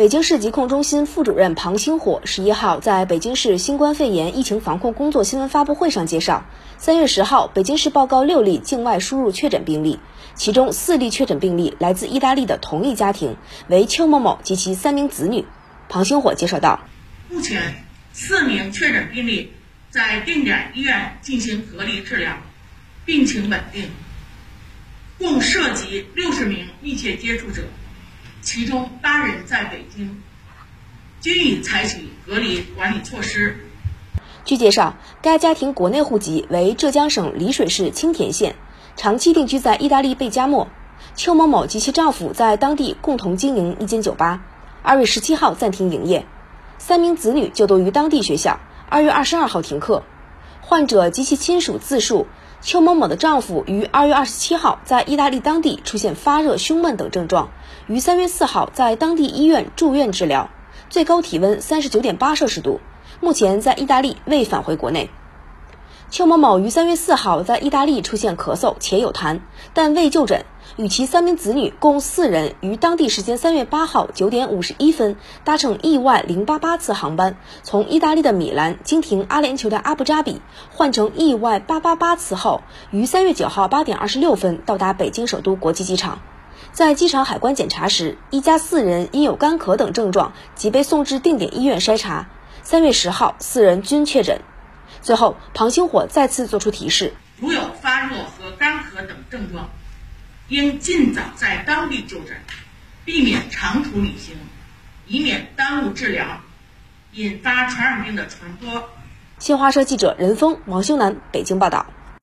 北京市疾控中心副主任庞星火十一号在北京市新冠肺炎疫情防控工作新闻发布会上介绍，三月十号，北京市报告六例境外输入确诊病例，其中四例确诊病例来自意大利的同一家庭，为邱某某及其三名子女。庞星火介绍道：目前，四名确诊病例在定点医院进行隔离治疗，病情稳定，共涉及六十名密切接触者。其中八人在北京，均已采取隔离管理措施。据介绍，该家庭国内户籍为浙江省丽水市青田县，长期定居在意大利贝加莫。邱某某及其丈夫在当地共同经营一间酒吧，二月十七号暂停营业。三名子女就读于当地学校，二月二十二号停课。患者及其亲属自述，邱某某的丈夫于二月二十七号在意大利当地出现发热、胸闷等症状。于三月四号在当地医院住院治疗，最高体温三十九点八摄氏度，目前在意大利未返回国内。邱某某于三月四号在意大利出现咳嗽且有痰，但未就诊，与其三名子女共四人于当地时间三月八号九点五十一分搭乘意外零八八次航班，从意大利的米兰经停阿联酋的阿布扎比换乘意外八八八次后，于三月九号八点二十六分到达北京首都国际机场。在机场海关检查时，一家四人因有干咳等症状，即被送至定点医院筛查。三月十号，四人均确诊。最后，庞星火再次作出提示：如有发热和干咳等症状，应尽早在当地就诊，避免长途旅行，以免耽误治疗，引发传染病的传播。新华社记者任峰、王修南北京报道。